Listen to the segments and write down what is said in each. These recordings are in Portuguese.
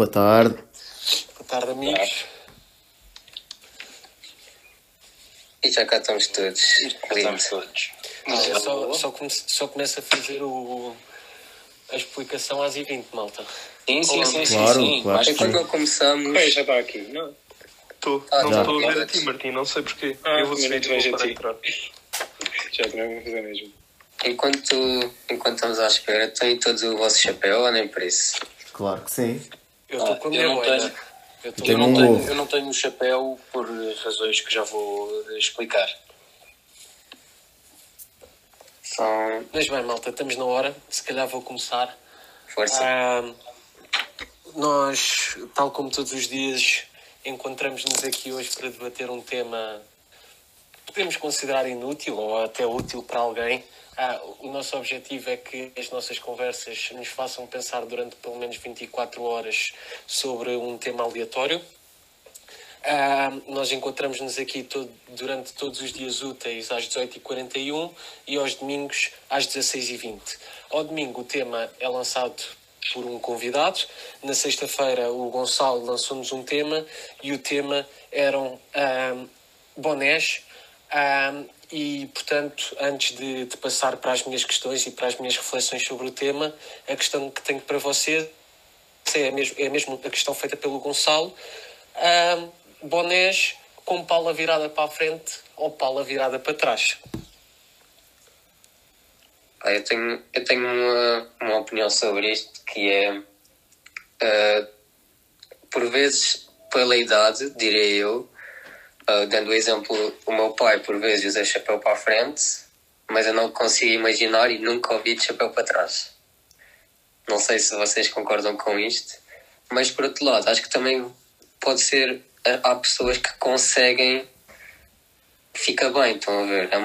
Boa tarde. Boa tarde, amigos. E já cá estamos todos. Estamos todos. Só, só, só começa a fazer o, a explicação às e 20 malta. Sim, sim, sim, sim. Claro, sim. claro que É quando começamos. Já está aqui. Não. Estou. Ah, não estou a ver a ti, Martim. Não sei porquê. Ah, eu vou subir para a ti. entrar. Já também vou fazer mesmo. Enquanto, enquanto estamos à espera, têm todos o vosso chapéu ou nem por isso? Claro que sim. Eu estou Ah, com medo ainda. tenho. Eu Tem Eu um não, ovo. tenho, eu não tenho o chapéu por razões que já vou explicar. São. Mas bem, malta, estamos na hora. Se calhar vou começar. Força. Ah, nós, tal como todos os dias, encontramos-nos aqui hoje para debater um tema podemos considerar inútil ou até útil para alguém. Ah, o nosso objetivo é que as nossas conversas nos façam pensar durante pelo menos 24 horas sobre um tema aleatório. Ah, nós encontramos-nos aqui todo- durante todos os dias úteis às 18h41 e aos domingos às 16h20. Ao domingo o tema é lançado por um convidado. Na sexta-feira o Gonçalo lançou-nos um tema e o tema eram ah, bonés. Ah, e, portanto, antes de, de passar para as minhas questões e para as minhas reflexões sobre o tema, a questão que tenho para você é mesmo, é mesmo a questão feita pelo Gonçalo. Ah, bonés com pala virada para a frente ou pala virada para trás. Ah, eu tenho, eu tenho uma, uma opinião sobre isto que é. ah, por vezes, pela idade, direi eu, ah, dando o exemplo, o meu pai por vezes usa chapéu para a frente, mas eu não consigo imaginar e nunca ouvi de chapéu para trás. Não sei se vocês concordam com isto, mas por outro lado, acho que também pode ser. Há pessoas que conseguem. Fica bem, estão a ver? É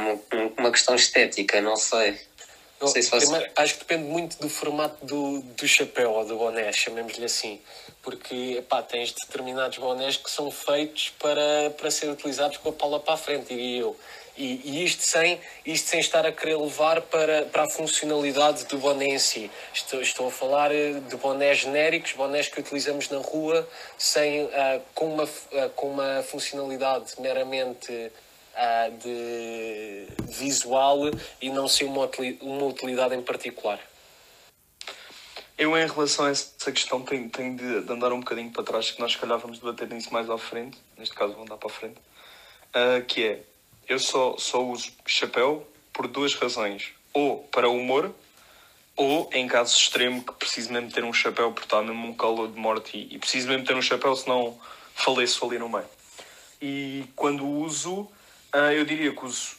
uma questão estética, não sei. Sei se você- Primeiro, acho que depende muito do formato do, do chapéu ou do boné, chamemos-lhe assim. Porque epá, tens determinados bonés que são feitos para, para ser utilizados com a pala para a frente, diria eu. E, e isto, sem, isto sem estar a querer levar para, para a funcionalidade do boné em si. Estou, estou a falar eh, de bonés genéricos, bonés que utilizamos na rua, sem, ah, com, uma, ah, com uma funcionalidade meramente ah, de visual e não ser uma, utili- uma utilidade em particular. Eu, em relação a essa questão, tenho, tenho de, andar um bocadinho para trás, que nós, se calhar, vamos debater nisso mais à frente. Neste caso, vou andar para a frente. Ah, que é, eu só, só uso chapéu por duas razões. Ou para humor, ou em caso extremo que preciso mesmo ter um chapéu porque está mesmo um calor de morte e, e preciso mesmo ter um chapéu, senão faleço ali no meio. E quando uso, ah, eu diria que uso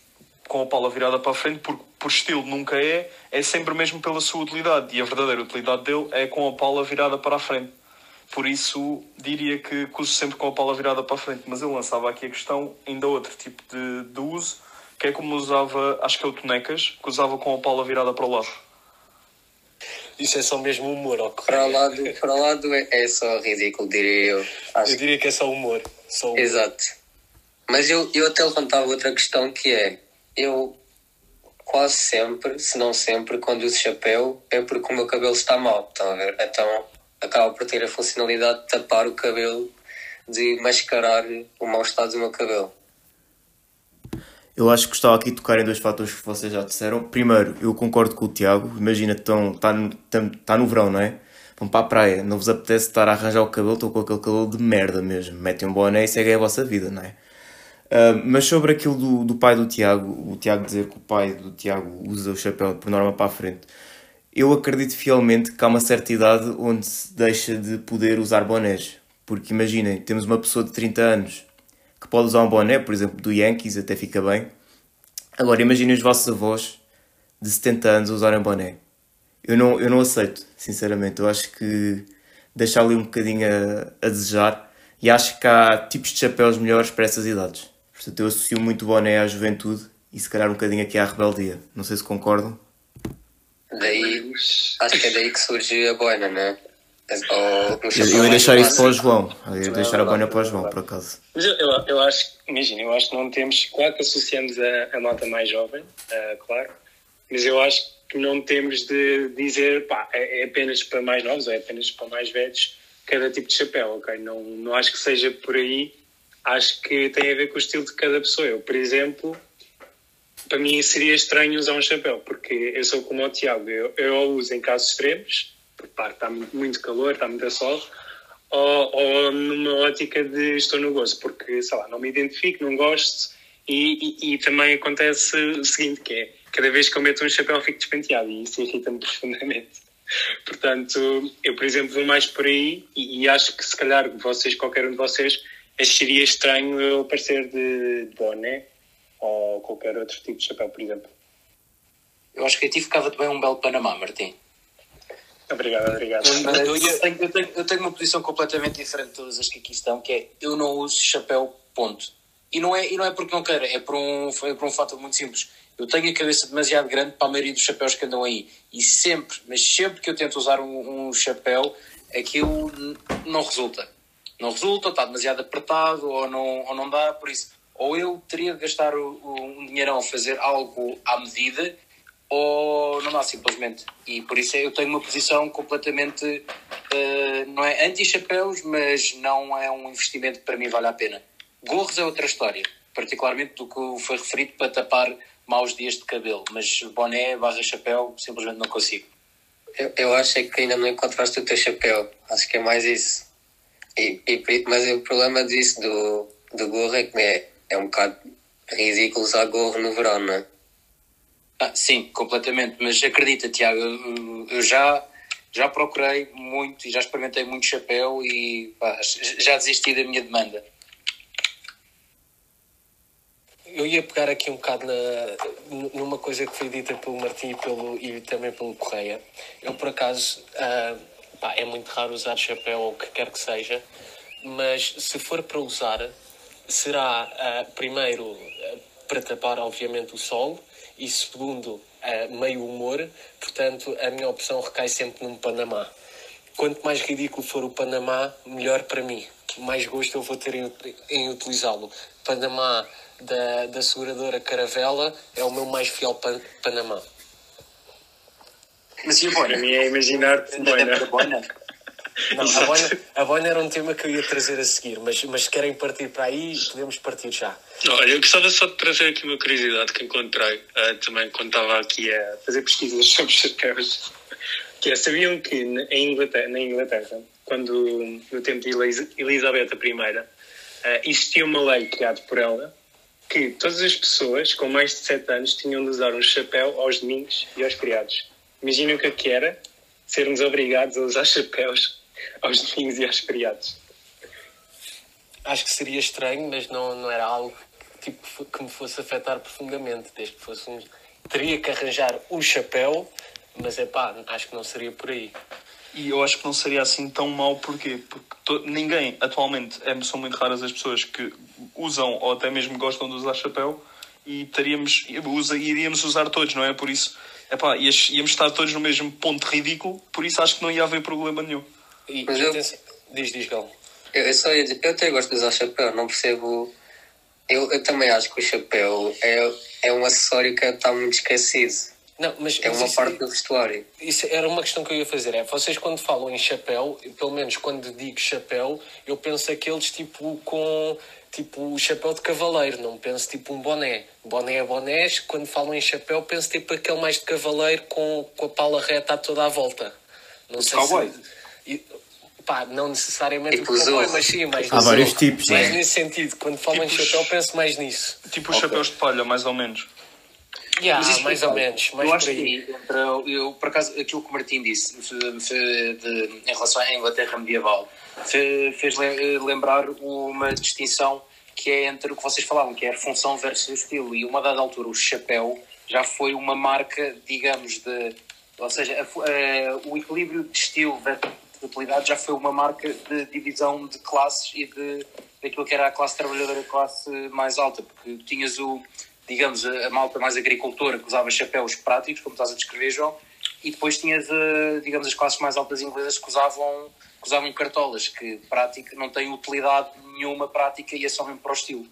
com a pala virada para a frente, porque por estilo nunca é, é sempre mesmo pela sua utilidade. E a verdadeira utilidade dele é com a pala virada para a frente. Por isso, diria que, que uso sempre com a pala virada para a frente. Mas eu lançava aqui a questão, ainda outro tipo de, de uso, que é como usava, acho que é o Tonecas, que usava com a pala virada para o lado. Isso é só mesmo humor, ó. Para o lado, para o lado é, é só ridículo, diria eu. Acho Eu diria que é só humor. Só humor. Exato. Mas eu, eu até levantava outra questão que é, eu quase sempre, se não sempre, quando uso chapéu, é porque o meu cabelo está mal, estão a ver? Então acaba por ter a funcionalidade de tapar o cabelo, de mascarar o mau estado do meu cabelo. Eu acho que gostava aqui de tocar em dois fatores que vocês já disseram. Primeiro, eu concordo com o Tiago. Imagina, estão, está, no, está no verão, não é? Vão para a praia, não vos apetece estar a arranjar o cabelo, estão com aquele cabelo de merda mesmo. Metem um boné e seguem a vossa vida, não é? Ah, mas sobre aquilo do, do pai do Tiago, o Tiago dizer que o pai do Tiago usa o chapéu por norma para a frente, eu acredito fielmente que há uma certa idade onde se deixa de poder usar bonés. Porque imaginem, temos uma pessoa de 30 anos que pode usar um boné, por exemplo, do Yankees, até fica bem. Agora, imaginem os vossos avós de 70 anos a usarem boné. Eu não, eu não aceito, sinceramente. Eu acho que deixa ali um bocadinho a, a desejar e acho que há tipos de chapéus melhores para essas idades. Portanto, eu associo muito o boné à juventude e se calhar um bocadinho aqui à rebeldia. Não sei se concordam. Daí, acho que é daí que surge a boina, não é? Ou Eu, ia deixar isso para o. João. Eu ia deixar a boina para o João, por acaso. Mas eu, eu, eu acho, imagina, eu acho que não temos, claro que associamos a, a malta mais jovem, ah, claro, mas eu acho que não temos de dizer, pá, é, é apenas para mais novos ou é apenas para mais velhos cada tipo de chapéu, ok? Não, não acho que seja por aí. Acho que tem a ver com o estilo de cada pessoa. Eu, por exemplo, para mim seria estranho usar um chapéu, porque eu sou como o Tiago, eu, eu o uso em casos extremos, porque pá, está muito, calor, está muito sol, ou, ou numa ótica de estou no gozo, porque, sei lá, não me identifico, não gosto, e, e, e, também acontece o seguinte, que é, cada vez que eu meto um chapéu fico despenteado, e isso irrita-me profundamente. Portanto, eu, por exemplo, vou mais por aí, e, e acho que se calhar vocês, qualquer um de vocês, acharia estranho eu aparecer de, boné, ou qualquer outro tipo de chapéu, por exemplo. Eu acho que a ti ficava-te bem um belo Panamá, Martim. Obrigado, obrigado. Eu, eu, tenho, eu, tenho, eu, tenho, uma posição completamente diferente de todas as que aqui estão, que é eu não uso chapéu, ponto. E não é, e não é porque não quero, é por, um, é por um fator muito simples. Eu tenho a cabeça demasiado grande para a maioria dos chapéus que andam aí. E sempre, mas sempre que eu tento usar um, um chapéu, aquilo não resulta. Não resulta, está demasiado apertado ou não, ou não dá, por isso ou eu teria de gastar o, um dinheirão a fazer algo à medida, ou não dá simplesmente. E por isso eu tenho uma posição completamente, uh, não é anti-chapéus, mas não é um investimento que para mim vale a pena. Gorros é outra história, particularmente do que foi referido para tapar maus dias de cabelo, mas boné barra chapéu simplesmente não consigo. Eu, eu acho é que ainda não encontraste o teu chapéu, acho que é mais isso. E, e, mas o problema disso do, do gorro é que é, é um bocado ridículo usar gorro no verão, não é? Ah, sim, completamente. Mas acredita, Tiago, eu, eu já, já procurei muito e já experimentei muito chapéu e pá, já desisti da minha demanda. Eu ia pegar aqui um bocado na, numa coisa que foi dita pelo Martim e, pelo, e também pelo Correia. Eu, por acaso, uh, pá, é muito raro usar chapéu ou o que quer que seja, mas se for para usar, será, uh, primeiro, uh, para tapar, obviamente, o sol e, segundo, uh, meio humor. Portanto, a minha opção recai sempre num Panamá. Quanto mais ridículo for o Panamá, melhor para mim. Mais gosto eu vou ter em, em utilizá-lo. Panamá da, da seguradora Caravela é o meu mais fiel pan, Panamá. Mas e a boina? Para mim é imaginar-te boina. Não, a, boina, a boina era um tema que eu ia trazer a seguir, mas, mas se querem partir para aí, podemos partir já. Olha, eu gostava só de trazer aqui uma curiosidade que encontrei uh, também quando estava aqui a fazer pesquisas sobre chapéus. Que é, sabiam que em Inglaterra, na Inglaterra, quando no tempo de Elizabeth I, uh, existia uma lei criada por ela que todas as pessoas com mais de 7 anos tinham de usar um chapéu aos domingos e aos feriados. Imaginem o que, é que era sermos obrigados a usar chapéus aos domingos e aos feriados. Acho que seria estranho, mas não, não era algo tipo, que me fosse afetar profundamente, desde que fosse um... Teria que arranjar o chapéu, mas é pá, acho que não seria por aí. E eu acho que não seria assim tão mau, porquê? Porque to... ninguém, atualmente, é, são muito raras as pessoas que usam ou até mesmo gostam de usar chapéu e teríamos, usa, iríamos usar todos, não é? Por isso, epá, íamos estar todos no mesmo ponto ridículo, por isso acho que não ia haver problema nenhum. E, Mas eu, diz, diz, Gal. Eu, eu, só ia dizer, eu até gosto de usar chapéu, não percebo. Eu, eu também acho que o chapéu é, é um acessório que está muito esquecido. Não, mas, é uma parte do vestuário. Isso era uma questão que eu ia fazer. É, vocês quando falam em chapéu, pelo menos quando digo chapéu, eu penso aqueles tipo com tipo o chapéu de cavaleiro, não penso tipo um boné. Boné é bonés, quando falam em chapéu, penso tipo aquele mais de cavaleiro com, com a pala reta a toda a volta. Não sei cowboy. se. Pá, não necessariamente tipo o cowboy, mas sim, mais Há vários tipos, mais né? nesse sentido. Quando falam tipo em chapéu, penso mais nisso. Tipo os okay. chapéus de palha, mais ou menos. Yeah, mas mais ou menos. Mais eu acho que, eu, eu, por acaso, aquilo que o Martim disse de, de, em relação à Inglaterra medieval fez lembrar uma distinção que é entre o que vocês falavam, que é a função versus o estilo. E uma dada altura, o chapéu já foi uma marca, digamos, de. Ou seja, a, a, o equilíbrio de estilo versus utilidade já foi uma marca de divisão de classes e de daquilo que era a classe trabalhadora, a classe mais alta, porque tinhas o, digamos, a, malta mais agricultora que usava chapéus práticos, como estás a descrever, João, e depois tinhas, digamos, as classes mais altas inglesas que usavam que usavam cartolas, que prática, não têm utilidade nenhuma prática e é só mesmo para o estilo.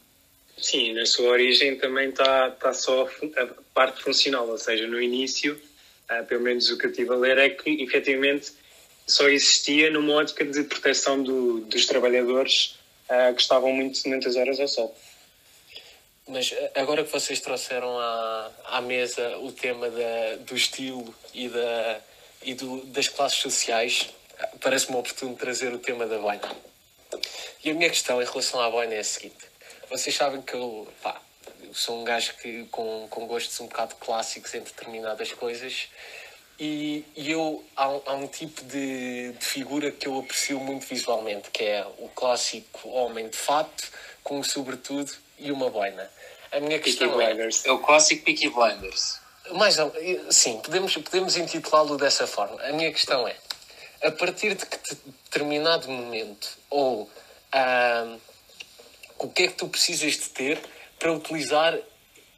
Sim, na sua origem também está tá só a parte funcional, ou seja, no início, uh, pelo menos o que eu estive a ler, é que efetivamente só existia numa ótica de proteção do, dos trabalhadores uh, que estavam muito, muitas horas ao sol. Mas eh, agora que vocês trouxeram à, à mesa o tema da, do estilo e, da, e do, das classes sociais, parece-me oportuno trazer o tema da boina. E a minha questão em relação à boina é a seguinte: vocês sabem que eu, pá, eu sou um gajo que, com, com gostos um bocado clássicos em determinadas coisas. E, e eu há, há um tipo de, de, figura que eu aprecio muito visualmente, que é o clássico homem de fato, com sobretudo e uma boina. A minha questão é... É o clássico Peaky Blinders. Mais, sim, podemos, podemos intitulá-lo dessa forma. A minha questão é, a partir de que determinado momento, ou ah, o que é que tu precisas de ter para utilizar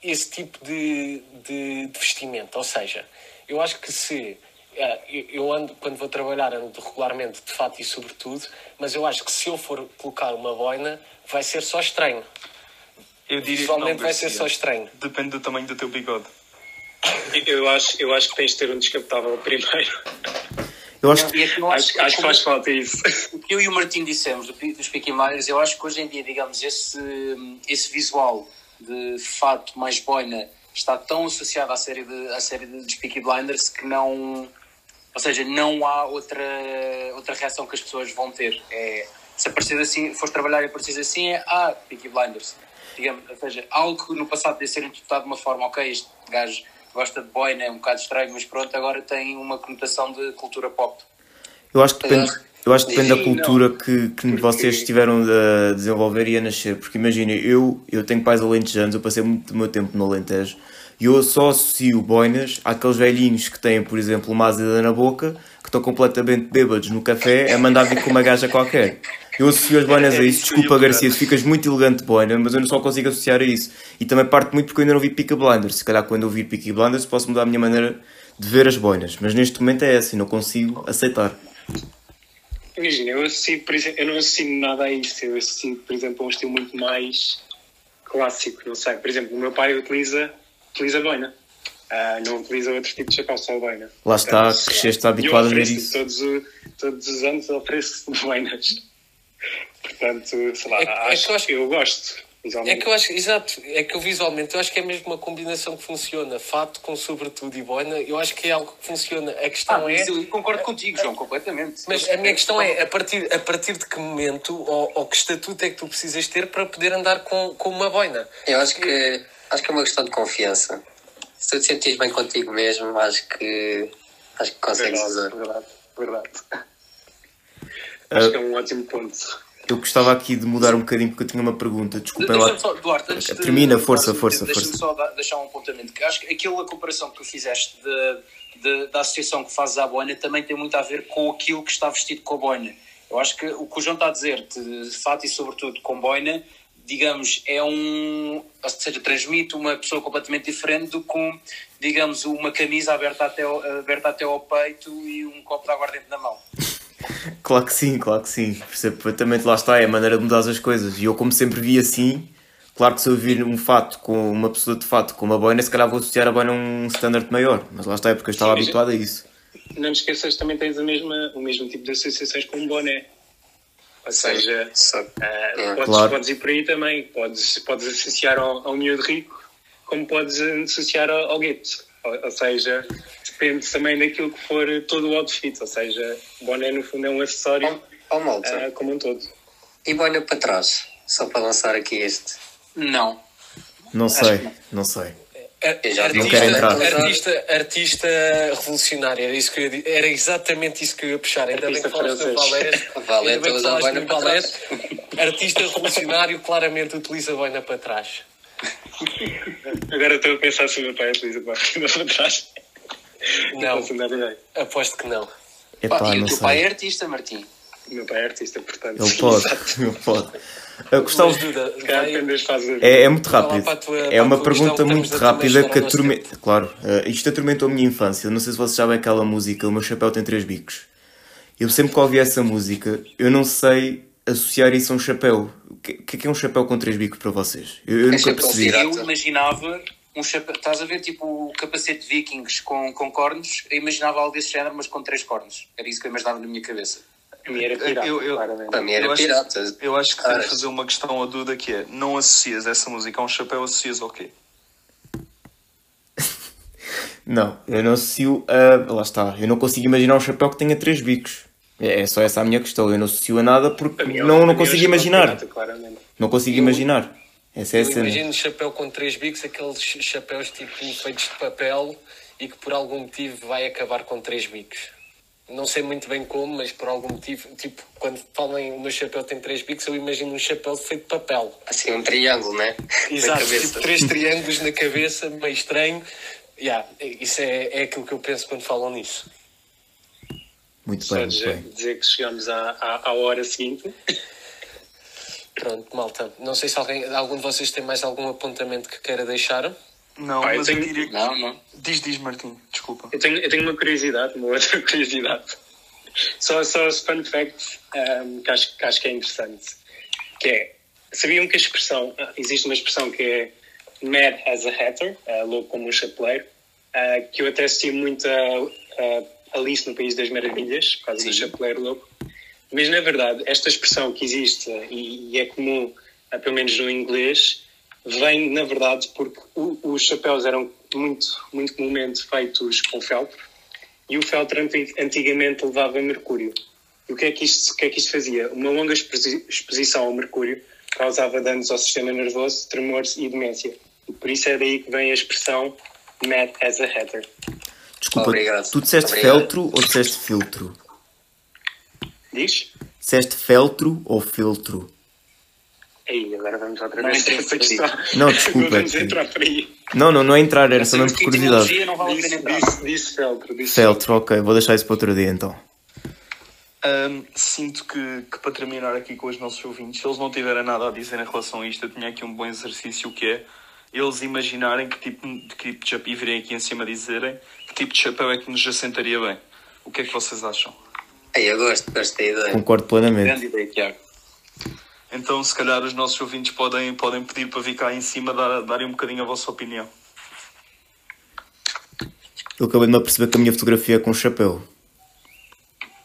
esse tipo de, de, de vestimento? Ou seja, eu acho que se ah, eu ando, quando vou trabalhar, ando regularmente de fato e sobretudo, mas eu acho que se eu for colocar uma boina, vai ser só estranho. Eu diria Visualmente que não, vai ser só estranho. Depende do tamanho do teu bigode. Eu acho, eu acho que tens de ter um descapotável primeiro. Eu acho que, é eu acho, Acho, acho que faz falta isso. o que eu e o Martim dissemos dos Peaky Blinders, eu acho que hoje em dia, digamos, esse, esse visual de fato mais boina está tão associado à série, de, à série de, dos Peaky Blinders que não. Ou seja, não há outra, outra reação que as pessoas vão ter. É, se aparecer assim, fores trabalhar e apareces assim, é ah, Peaky Blinders. Digamos, ou seja, algo que no passado podia ser interpretado de uma forma, ok, este gajo gosta de boina, é um bocado estranho, mas pronto, agora tem uma conotação de cultura pop. eu acho que depende, eu acho que depende da cultura que, que vocês estiveram a desenvolver e a nascer. Porque imagina, eu, eu tenho pais alentejanos, eu passei muito do meu tempo no Alentejo e eu só associo boinas àqueles velhinhos que têm, por exemplo, uma azeda na boca, que estão completamente bêbados no café a mandar vir com uma gaja qualquer. Eu associo as boinas a isso. Desculpa, Garcia, tu ficas muito elegante de boina, mas eu não só consigo associar a isso. E também parte muito porque eu ainda não vi Peaky Blinders. Se calhar quando eu vir Peaky Blinders posso mudar a minha maneira de ver as boinas. Mas neste momento é essa e não consigo aceitar. Imagina, eu, associo, por exemplo, eu não associo nada a isso. Eu associo, por exemplo, a um estilo muito mais clássico. Não sei, por exemplo, o meu pai utiliza, utiliza boina. Ah, não utiliza outro tipo de chapéu, só boina. Lá está, lá. cresceste habituado a ver isso. Todos, todos os anos ofereço boinas. Portanto, sei lá, É que- é que acho, eu acho- eu gosto. É visualmente. que eu acho, exato, é que eu visualmente eu acho que é mesmo uma combinação que funciona. Fato com sobretudo e boina, eu acho que é algo que funciona. A Ah, questão é. mas eu concordo contigo, João, completamente. Mas a minha questão é, a partir, a partir de que momento ou, ou que estatuto é que tu precisas ter para poder andar com, com uma boina? Eu acho que, acho que é uma questão de confiança. Se tu te sentires bem contigo mesmo, acho que, acho que consegues usar. Verdade, verdade, verdade. Ah, Acho que é um ótimo ponto. Eu gostava aqui de mudar um bocadinho porque eu tinha uma pergunta. Desculpem Deixa-me lá. só, Duarte, antes de- Termina, força, força, Deixa-me força. só dar- deixar um apontamento. Que acho que aquela comparação que tu fizeste de, de- da associação que fazes à boina também tem muito a ver com aquilo que está vestido com a boina. Eu acho que o que o João está a dizer, de fato e sobretudo com boina, digamos, é um. Ou seja, transmite uma pessoa completamente diferente do que, digamos, uma camisa aberta até, ao, aberta até ao peito e um copo de aguardente na mão. Claro que sim, claro que sim. Percebo perfeitamente, lá está, é a maneira de mudar as coisas. E eu, como sempre vi assim, claro que se eu vir um fato com uma pessoa de fato com uma boina, se calhar vou associar a boina a um standard maior. Mas lá está, é porque eu estava Sim, habituado a isso. Não te esqueças, também tens a mesma, o mesmo tipo de associações com o boné. Ou seja, Só- ah, É, podes, claro. podes ir por aí também. Podes, podes associar ao, ao miúdo rico, como podes associar ao, ao gueto. Ou, ou seja, depende também daquilo que for todo o outfit. Ou seja, o boné no fundo é um acessório Ó malta, ah, como um todo. e boina para trás, só para lançar aqui este. Não. Não sei, não sei. Não quero Artista, entrar. artista, artista revolucionário, era, isso que eu era exatamente isso que eu ia puxar. Ainda bem que Artista falaste do. Valete usa a falaste boina do para Valés. Artista revolucionário claramente utiliza a boina para trás. Agora estou a pensar se o meu pai utiliza para para trás. Não, ideia. aposto que não. Epá, Pá, e não o teu pai é artista, Martim. O meu pai é artista, portanto. Ele pode, ele pode. Duda, vai- da vida. É, é muito rápido. tua- é uma pergunta muito rápida que atormenta. Claro, eh, isto atormentou a minha infância. Não sei se vocês sabem aquela música, O meu chapéu tem três bicos. Eu sempre que ouvi essa música, eu não sei associar isso a um chapéu. O que, é que é um chapéu com três bicos para vocês? Eu, eu É nunca percebi. Eu imaginava, um chapéu, estás a ver tipo o capacete vikings com, com cornos, eu imaginava algo desse género, mas com três cornos. Era isso que eu imaginava na minha cabeça. A minha era pirata, Eu- eu-. Para mim era Eu acho- pirata. Eu acho que que fazer uma questão a Duda que é: não associas essa música a um chapéu, associas ao quê? Não, eu não associo a. Lá está, eu não consigo imaginar um chapéu que tenha três bicos. É é só essa a minha questão. Eu não associo a nada porque Para mim é- não, para não mim é consigo chapéu imaginar. pirata. Não consigo imaginar. Essa é a Eu imagino chapéu com três bicos, aqueles chapéus tipo feitos de papel e que por algum motivo vai acabar com três bicos. Não sei muito bem como, mas por algum motivo, tipo, quando falam o meu chapéu tem três bicos, eu imagino um chapéu feito de papel. Assim, um triângulo, né? Exato, tipo três triângulos na cabeça, meio estranho. Yeah, isso é, é aquilo que eu penso quando falam nisso. Muito Só bem, muito dizer, bem. dizer que chegamos à, à, à hora seguinte. Pronto, malta. Não sei se alguém, algum de vocês tem mais algum apontamento que queira deixar. Não, mas eu tenho- diria que. Não, não. Diz, diz, Martim, desculpa. Eu tenho, eu tenho uma curiosidade, uma outra curiosidade. Só, só os fun facts um, que, acho, que acho que é interessante. Que é, sabiam que a expressão, ah, existe uma expressão que é mad as a hatter, ah, louco como um chapeleiro, ah, que eu até assisti muito a, a Alice no País das Maravilhas, por causa do chapeleiro louco. Mas na verdade, esta expressão que existe e, e é comum, ah, pelo menos no inglês, vem na verdade porque o- os chapéus eram muito, muito comumente feitos com feltro e o feltro anti- antigamente levava mercúrio. E o que é que isto, o que é que isto fazia? Uma longa exposi- exposição ao mercúrio causava danos ao sistema nervoso, tremores e demência. E por isso é daí que vem a expressão mad as a hatter. Desculpa, Obrigado. tu disseste Obrigado. feltro ou disseste filtro? Diz? Disseste feltro ou filtro? Aí, agora vamos outra Não vez essa questão. Não, desculpa, vamos é que- entrar por aí. Não, não, não é entrar, era só mesmo por curiosidade. não vale Disse, disse, disse feltro. Disse Feltro, ok, vou deixar isso para outro dia então. Ahm, sinto que, que para terminar aqui com os nossos ouvintes, se eles não tiverem nada a dizer em relação a isto, eu tinha aqui um bom exercício que é eles imaginarem que tipo de, que tipo de chapéu, e virem aqui em cima dizerem que tipo de chapéu é que nos assentaria bem. O que é que vocês acham? Aí eu gosto, da ideia. Concordo plenamente. Grande ideia, Tiago. Então, se calhar, os nossos ouvintes podem, podem pedir para vir cá em cima dar, darem um bocadinho a vossa opinião. Eu acabei de me aperceber que a minha fotografia é com chapéu.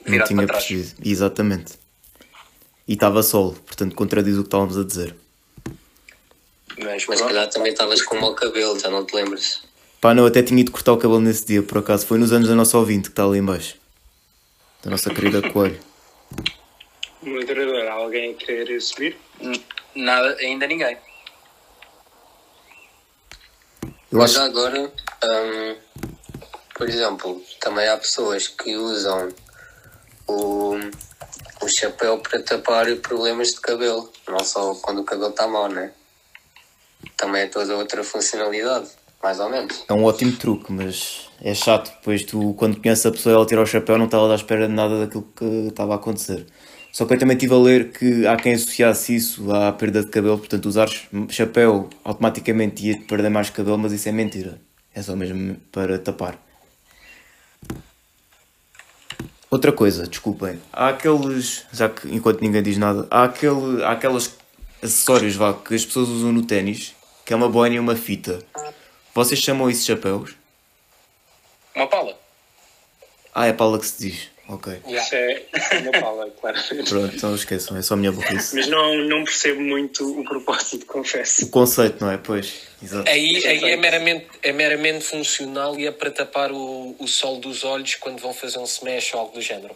Não Virado tinha para trás. percebido. Exatamente. E estava sol, portanto contradiz o que estávamos a dizer. Mas, Mas calhar também estavas com mau cabelo, já não te lembras? Pá, não, eu até tinha ido cortar o cabelo nesse dia, por acaso. Foi nos anos da nossa ouvinte que está ali em baixo. Da nossa querida Coelho. Moderador, alguém querer subir? Nada, ainda ninguém. Eu Mas acho agora, hum, por exemplo, também há pessoas que usam o, o chapéu para tapar problemas de cabelo, não só quando o cabelo está mau, né? Também é toda outra funcionalidade, mais ou menos. é um ótimo truque, mas é chato. Depois tu, quando conheces a pessoa ela tira o chapéu, não estava à espera de nada daquilo que estava a acontecer. Só que eu também estive a ler que há quem associasse isso à perda de cabelo, portanto, usares chapéu automaticamente ia perder mais cabelo, mas isso é mentira. É só mesmo para tapar. Outra coisa, desculpem, há aqueles, já que enquanto ninguém diz nada, há, aquele, há aqueles acessórios vá, que as pessoas usam no ténis, que é uma boina e uma fita. Vocês chamam isso chapéus? Uma pala. Ah, é pala que se diz. Ok. Isso é uma pala, claramente. Pronto, então esqueçam, é só a minha burrice. Mas não, não percebo muito o propósito, confesso. O conceito, não é? Pois, exato. Aí, aí é, meramente, é meramente funcional e é para tapar o, o sol dos olhos quando vão fazer um smash ou algo do género.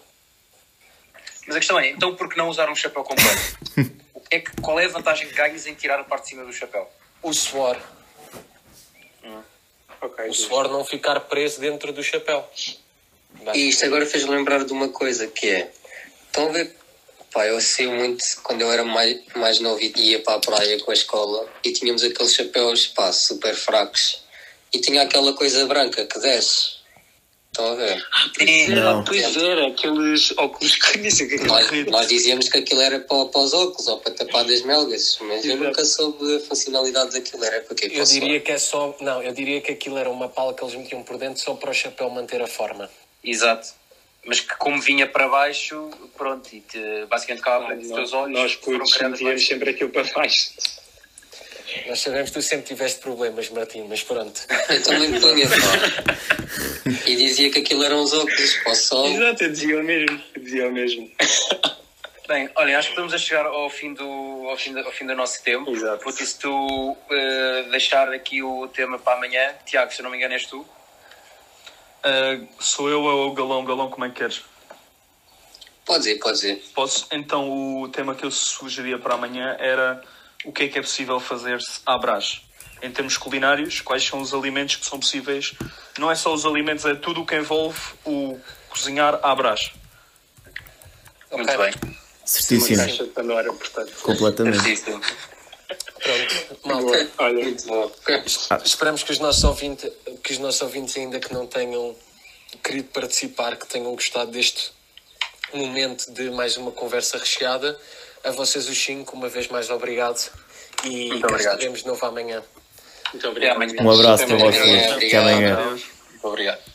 Mas a questão é, então por que não usar um chapéu completo? O que é que, qual é a vantagem que ganhas em tirar a parte de cima do chapéu? O suor. Ok, O suor não ficar preso dentro do chapéu. E isto agora fez lembrar de uma coisa que é. Estão a ver? Pá, eu associo muito quando eu era mais, mais novo e ia para a praia com a escola e tínhamos aqueles chapéus pá, super fracos e tinha aquela coisa branca que desce. Estão a ver? Não. Pois era, aqueles óculos que disse que Nós, nós dizíamos que aquilo era para, para os óculos ou para tapar das melgas, mas eu Exato. nunca soube a funcionalidade daquilo. Era para quê? Para Eu diria que é só. Não, eu diria que aquilo era uma pala que eles metiam por dentro só para o chapéu manter a forma. Exato. Mas que como vinha para baixo, pronto, e te, basicamente ficava para os teus olhos. Nós putos mais- sempre aquilo para baixo. Nós sabemos que tu sempre tiveste problemas, Martim, mas pronto. Eu também punha, pá. E dizia que aquilo eram os óculos para o sol. Exato, eu dizia o mesmo. Eu dizia o mesmo. Bem, olha, acho que estamos a chegar ao fim do, ao fim do, ao fim do nosso tempo. Exato. Por isso, tu eh, deixar aqui o tema para amanhã. Tiago, se eu não me engano, és tu. Ah, sou eu ou o Galão? Galão, como é que queres? Pode dizer, pode dizer. Posso? Então, o tema que eu sugeria para amanhã era o que é que é possível fazer-se à brás. Em termos culinários, quais são os alimentos que são possíveis? Não é só os alimentos, é tudo o que envolve o cozinhar à brás. Muito Ok. bem. Certíssimo. Caixa de Pandora, portanto. Completamente. Certíssimo. Pronto, malta. Olha, Muito bom. Esperamos que os, nossos ouvintes, que os nossos ouvintes, ainda que não tenham querido participar, que tenham gostado deste momento de mais uma conversa recheada. A vocês os cinco, uma vez mais obrigado. E Muito obrigado. estaremos de novo amanhã. muito obrigado. amanhã. Um abraço para Até amanhã. vocês. Até Obrigado. amanhã. Adeus. Obrigado.